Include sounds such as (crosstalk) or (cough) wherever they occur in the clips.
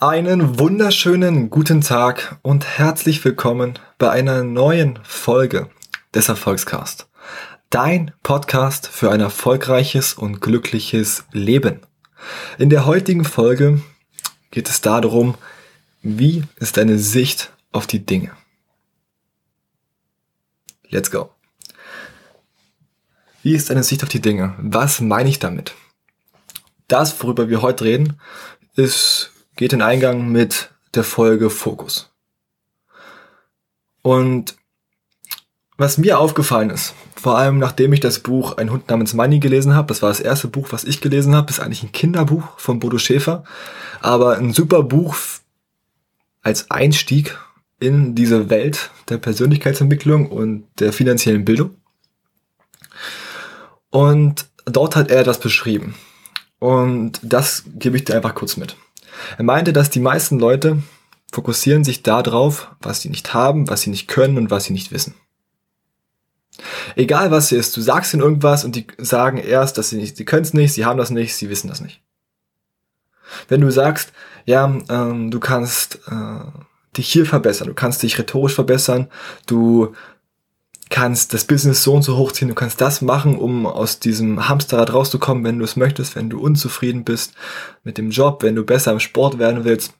Einen wunderschönen guten Tag und herzlich willkommen bei einer neuen Folge des Erfolgscast. Dein Podcast für ein erfolgreiches und glückliches Leben. In der heutigen Folge geht es darum, wie ist deine Sicht auf die Dinge? Let's go. Wie ist deine Sicht auf die Dinge? Was meine ich damit? Das, worüber wir heute reden, ist geht in Eingang mit der Folge Fokus. Und was mir aufgefallen ist, vor allem nachdem ich das Buch Ein Hund namens Money gelesen habe, das war das erste Buch, was ich gelesen habe, ist eigentlich ein Kinderbuch von Bodo Schäfer, aber ein super Buch als Einstieg in diese Welt der Persönlichkeitsentwicklung und der finanziellen Bildung. Und dort hat er das beschrieben. Und das gebe ich dir einfach kurz mit. Er meinte, dass die meisten Leute fokussieren sich darauf, was sie nicht haben, was sie nicht können und was sie nicht wissen. Egal was es ist, du sagst ihnen irgendwas und die sagen erst, dass sie nicht, sie können es nicht, sie haben das nicht, sie wissen das nicht. Wenn du sagst, ja, ähm, du kannst äh, dich hier verbessern, du kannst dich rhetorisch verbessern, du kannst das Business so und so hochziehen, du kannst das machen, um aus diesem Hamsterrad rauszukommen, wenn du es möchtest, wenn du unzufrieden bist mit dem Job, wenn du besser im Sport werden willst,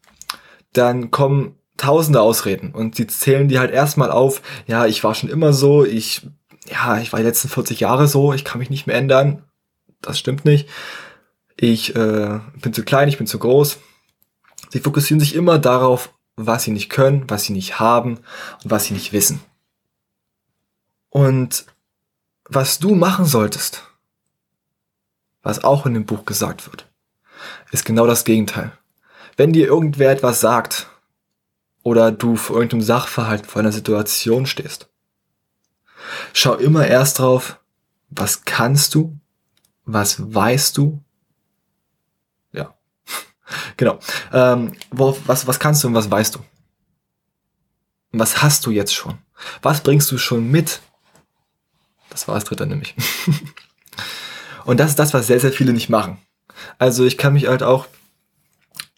dann kommen tausende Ausreden und sie zählen dir halt erstmal auf, ja, ich war schon immer so, ich, ja, ich war die letzten 40 Jahre so, ich kann mich nicht mehr ändern, das stimmt nicht, ich äh, bin zu klein, ich bin zu groß. Sie fokussieren sich immer darauf, was sie nicht können, was sie nicht haben und was sie nicht wissen. Und was du machen solltest, was auch in dem Buch gesagt wird, ist genau das Gegenteil. Wenn dir irgendwer etwas sagt oder du vor irgendeinem Sachverhalt, vor einer Situation stehst, schau immer erst drauf, was kannst du, was weißt du, ja, (laughs) genau, ähm, wo, was, was kannst du und was weißt du? Und was hast du jetzt schon? Was bringst du schon mit das war das dritte nämlich. (laughs) Und das ist das, was sehr, sehr viele nicht machen. Also ich kann mich halt auch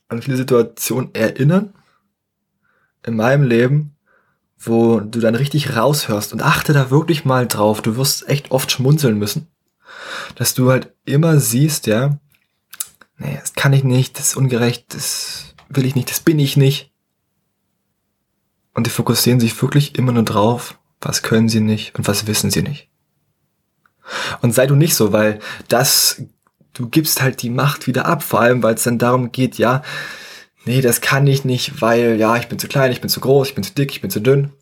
an viele Situationen erinnern in meinem Leben, wo du dann richtig raushörst und achte da wirklich mal drauf. Du wirst echt oft schmunzeln müssen, dass du halt immer siehst, ja, nee, das kann ich nicht, das ist ungerecht, das will ich nicht, das bin ich nicht. Und die fokussieren sich wirklich immer nur drauf, was können sie nicht und was wissen sie nicht. Und sei du nicht so, weil das, du gibst halt die Macht wieder ab, vor allem weil es dann darum geht, ja, nee, das kann ich nicht, weil, ja, ich bin zu klein, ich bin zu groß, ich bin zu dick, ich bin zu dünn.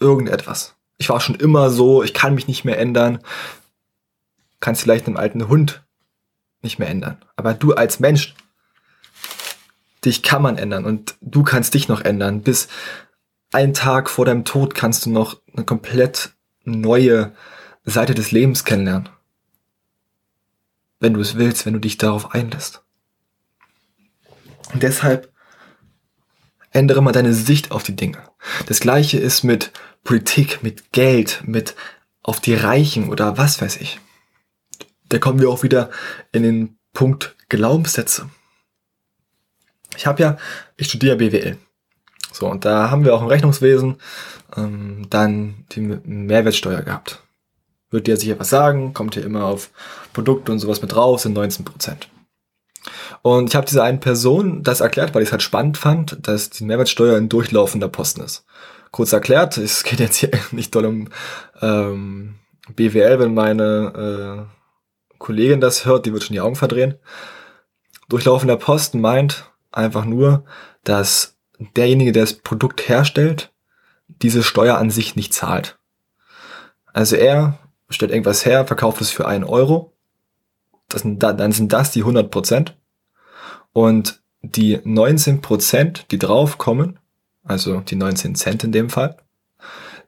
Irgendetwas. Ich war schon immer so, ich kann mich nicht mehr ändern. Kannst vielleicht einem alten Hund nicht mehr ändern. Aber du als Mensch, dich kann man ändern und du kannst dich noch ändern. Bis einen Tag vor deinem Tod kannst du noch eine komplett neue Seite des Lebens kennenlernen. Wenn du es willst, wenn du dich darauf einlässt. Und deshalb ändere mal deine Sicht auf die Dinge. Das gleiche ist mit Politik, mit Geld, mit auf die Reichen oder was weiß ich. Da kommen wir auch wieder in den Punkt Glaubenssätze. Ich habe ja, ich studiere BWL. So, und da haben wir auch im Rechnungswesen ähm, dann die Mehrwertsteuer gehabt wird dir sicher was sagen, kommt hier immer auf Produkte und sowas mit drauf, sind 19 Prozent. Und ich habe dieser einen Person das erklärt, weil ich es halt spannend fand, dass die Mehrwertsteuer ein durchlaufender Posten ist. Kurz erklärt, es geht jetzt hier (laughs) nicht doll um ähm, BWL, wenn meine äh, Kollegin das hört, die wird schon die Augen verdrehen. Durchlaufender Posten meint einfach nur, dass derjenige, der das Produkt herstellt, diese Steuer an sich nicht zahlt. Also er stellt irgendwas her, verkauft es für einen Euro. Das sind, dann sind das die 100 Prozent. Und die 19 Prozent, die draufkommen, also die 19 Cent in dem Fall,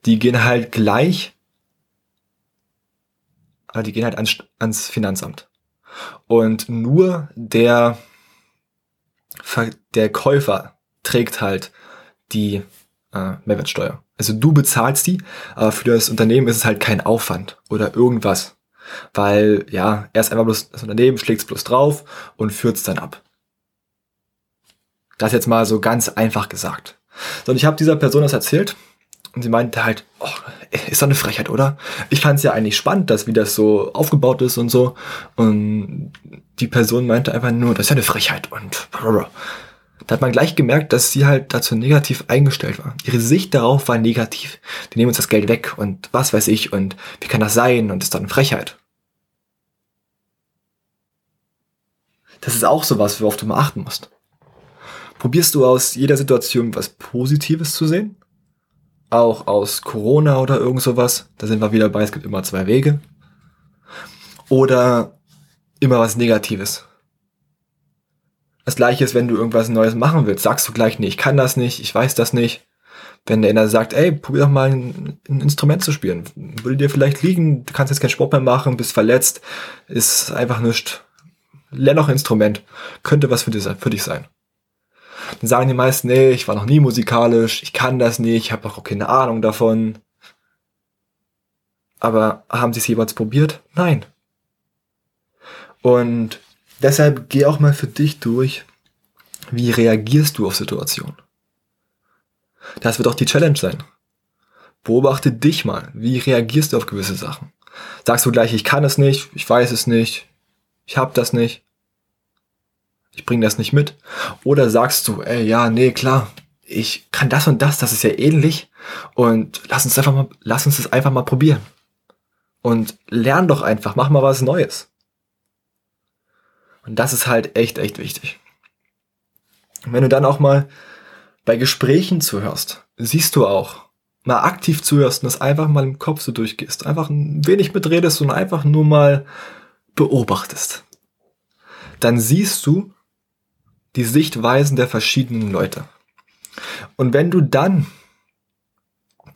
die gehen halt gleich, äh, die gehen halt ans, ans Finanzamt. Und nur der, der Käufer trägt halt die äh, Mehrwertsteuer. Also du bezahlst die, aber für das Unternehmen ist es halt kein Aufwand oder irgendwas. Weil, ja, erst einmal bloß das Unternehmen schlägt es bloß drauf und führt es dann ab. Das jetzt mal so ganz einfach gesagt. So, und ich habe dieser Person das erzählt und sie meinte halt, oh, ist doch eine Frechheit, oder? Ich fand es ja eigentlich spannend, dass wie das so aufgebaut ist und so. Und die Person meinte einfach nur, das ist ja eine Frechheit und da hat man gleich gemerkt, dass sie halt dazu negativ eingestellt war. Ihre Sicht darauf war negativ. Die nehmen uns das Geld weg und was weiß ich und wie kann das sein und ist eine Frechheit. Das ist auch sowas, worauf du mal achten musst. Probierst du aus jeder Situation was Positives zu sehen? Auch aus Corona oder irgend sowas? Da sind wir wieder bei, es gibt immer zwei Wege. Oder immer was Negatives? Das gleiche ist, wenn du irgendwas Neues machen willst. Sagst du gleich, nee, ich kann das nicht, ich weiß das nicht. Wenn der einer sagt, ey, probier doch mal ein, ein, Instrument zu spielen. Würde dir vielleicht liegen, du kannst jetzt keinen Sport mehr machen, bist verletzt, ist einfach nichts. Lern noch ein Instrument. Könnte was für, dich, für dich sein. Dann sagen die meisten, nee, ich war noch nie musikalisch, ich kann das nicht, ich habe auch keine Ahnung davon. Aber haben sie es jeweils probiert? Nein. Und deshalb geh auch mal für dich durch, wie reagierst du auf Situationen. Das wird auch die Challenge sein. Beobachte dich mal. Wie reagierst du auf gewisse Sachen? Sagst du gleich, ich kann es nicht, ich weiß es nicht, ich hab das nicht ich bringe das nicht mit. Oder sagst du, ey, ja, nee, klar, ich kann das und das, das ist ja ähnlich und lass uns einfach mal, lass uns das einfach mal probieren. Und lern doch einfach, mach mal was Neues. Und das ist halt echt, echt wichtig. Wenn du dann auch mal bei Gesprächen zuhörst, siehst du auch, mal aktiv zuhörst und das einfach mal im Kopf so durchgehst, einfach ein wenig mitredest und einfach nur mal beobachtest, dann siehst du, die Sichtweisen der verschiedenen Leute. Und wenn du dann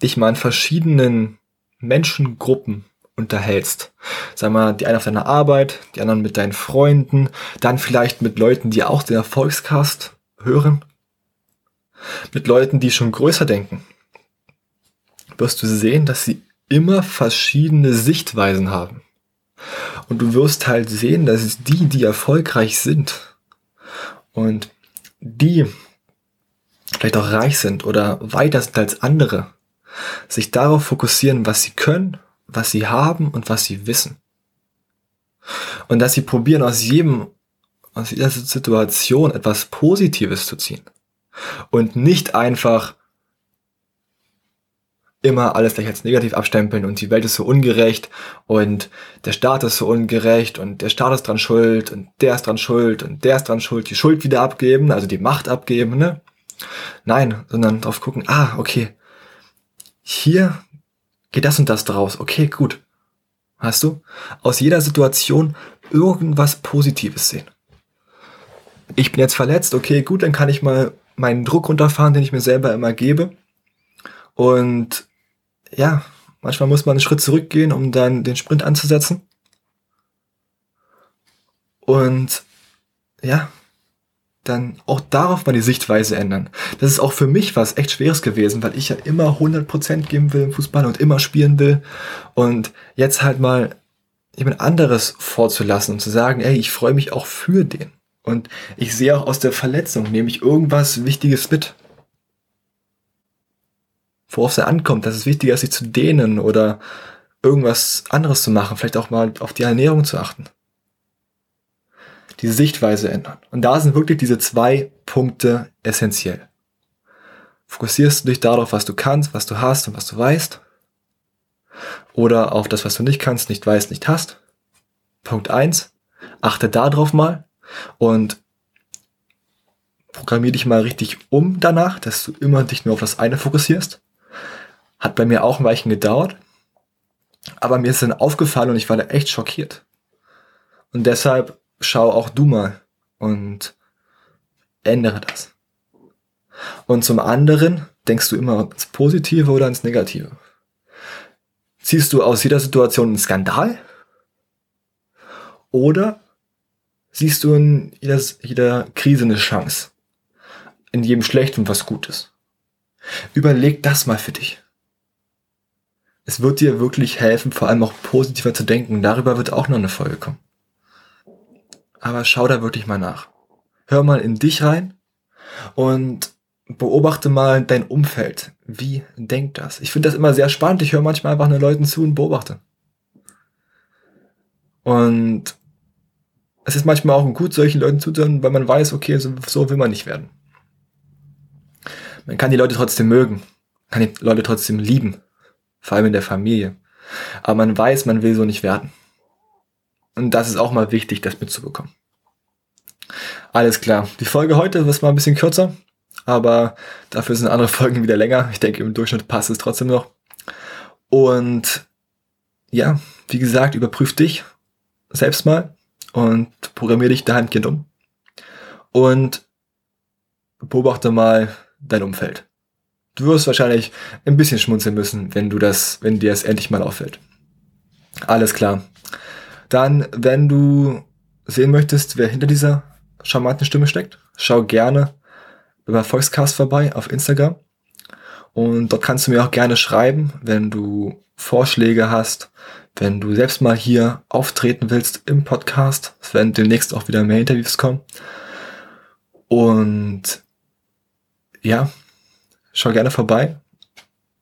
dich mal in verschiedenen Menschengruppen unterhältst, sag mal, die einen auf deiner Arbeit, die anderen mit deinen Freunden, dann vielleicht mit Leuten, die auch den Erfolgscast hören, mit Leuten, die schon größer denken, wirst du sehen, dass sie immer verschiedene Sichtweisen haben. Und du wirst halt sehen, dass die, die erfolgreich sind, und die vielleicht auch reich sind oder weiter sind als andere, sich darauf fokussieren, was sie können, was sie haben und was sie wissen. Und dass sie probieren, aus jedem, aus jeder Situation etwas Positives zu ziehen. Und nicht einfach immer alles gleich als negativ abstempeln und die Welt ist so ungerecht und der Staat ist so ungerecht und der Staat ist dran schuld und der ist dran schuld und der ist dran schuld, die Schuld wieder abgeben, also die Macht abgeben, ne? Nein, sondern drauf gucken, ah, okay, hier geht das und das draus, okay, gut. Hast du? Aus jeder Situation irgendwas Positives sehen. Ich bin jetzt verletzt, okay, gut, dann kann ich mal meinen Druck runterfahren, den ich mir selber immer gebe. Und ja, manchmal muss man einen Schritt zurückgehen, um dann den Sprint anzusetzen. Und ja, dann auch darauf mal die Sichtweise ändern. Das ist auch für mich was echt Schweres gewesen, weil ich ja immer 100% geben will im Fußball und immer spielen will. Und jetzt halt mal jemand anderes vorzulassen und zu sagen, ey, ich freue mich auch für den. Und ich sehe auch aus der Verletzung, nehme ich irgendwas Wichtiges mit worauf es ankommt, dass es wichtiger ist, sich zu dehnen oder irgendwas anderes zu machen, vielleicht auch mal auf die Ernährung zu achten. Die Sichtweise ändern. Und da sind wirklich diese zwei Punkte essentiell. Fokussierst du dich darauf, was du kannst, was du hast und was du weißt? Oder auf das, was du nicht kannst, nicht weißt, nicht hast? Punkt eins: Achte darauf mal und programmier dich mal richtig um danach, dass du immer dich nur auf das eine fokussierst. Hat bei mir auch ein Weichen gedauert. Aber mir ist dann aufgefallen und ich war da echt schockiert. Und deshalb schau auch du mal und ändere das. Und zum anderen denkst du immer ins Positive oder ins Negative. Ziehst du aus jeder Situation einen Skandal? Oder siehst du in jeder, jeder Krise eine Chance? In jedem Schlechten was Gutes? Überleg das mal für dich. Es wird dir wirklich helfen, vor allem auch positiver zu denken. Darüber wird auch noch eine Folge kommen. Aber schau da wirklich mal nach. Hör mal in dich rein und beobachte mal dein Umfeld. Wie denkt das? Ich finde das immer sehr spannend. Ich höre manchmal einfach nur Leuten zu und beobachte. Und es ist manchmal auch gut, solchen Leuten zuzuhören, weil man weiß, okay, so, so will man nicht werden. Man kann die Leute trotzdem mögen, kann die Leute trotzdem lieben, vor allem in der Familie. Aber man weiß, man will so nicht werden. Und das ist auch mal wichtig, das mitzubekommen. Alles klar. Die Folge heute ist mal ein bisschen kürzer, aber dafür sind andere (laughs) Folgen wieder länger. Ich denke, im Durchschnitt passt es trotzdem noch. Und ja, wie gesagt, überprüf dich selbst mal und programmier dich dahingehend um. Und beobachte mal dein Umfeld. Du wirst wahrscheinlich ein bisschen schmunzeln müssen, wenn du das, wenn dir das endlich mal auffällt. Alles klar. Dann, wenn du sehen möchtest, wer hinter dieser charmanten Stimme steckt, schau gerne über Volkscast vorbei auf Instagram. Und dort kannst du mir auch gerne schreiben, wenn du Vorschläge hast, wenn du selbst mal hier auftreten willst im Podcast. Es werden demnächst auch wieder mehr Interviews kommen. Und ja, schau gerne vorbei.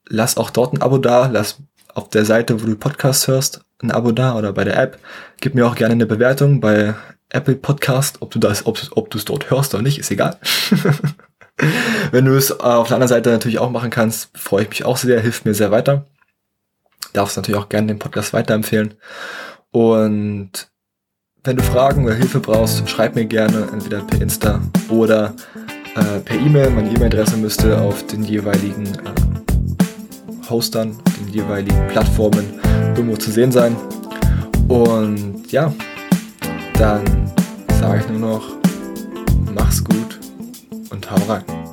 Lass auch dort ein Abo da. Lass auf der Seite, wo du Podcasts hörst, ein Abo da oder bei der App. Gib mir auch gerne eine Bewertung bei Apple Podcast. Ob du das, ob, ob du es dort hörst oder nicht, ist egal. (laughs) Wenn du es auf der anderen Seite natürlich auch machen kannst, freue ich mich auch sehr, hilft mir sehr weiter darfst natürlich auch gerne den Podcast weiterempfehlen. Und wenn du Fragen oder Hilfe brauchst, schreib mir gerne entweder per Insta oder äh, per E-Mail. Meine E-Mail-Adresse müsste auf den jeweiligen äh, Hostern, den jeweiligen Plattformen irgendwo zu sehen sein. Und ja, dann sage ich nur noch, mach's gut und hau rein.